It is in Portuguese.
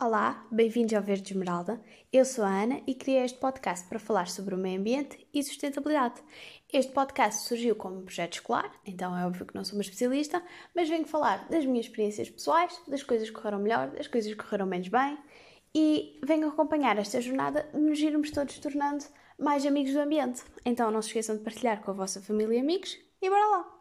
Olá, bem-vindos ao Verde Esmeralda. Eu sou a Ana e criei este podcast para falar sobre o meio ambiente e sustentabilidade. Este podcast surgiu como projeto escolar, então é óbvio que não sou uma especialista, mas venho falar das minhas experiências pessoais, das coisas que correram melhor, das coisas que correram menos bem e venho acompanhar esta jornada de nos irmos todos tornando mais amigos do ambiente. Então não se esqueçam de partilhar com a vossa família e amigos e bora lá!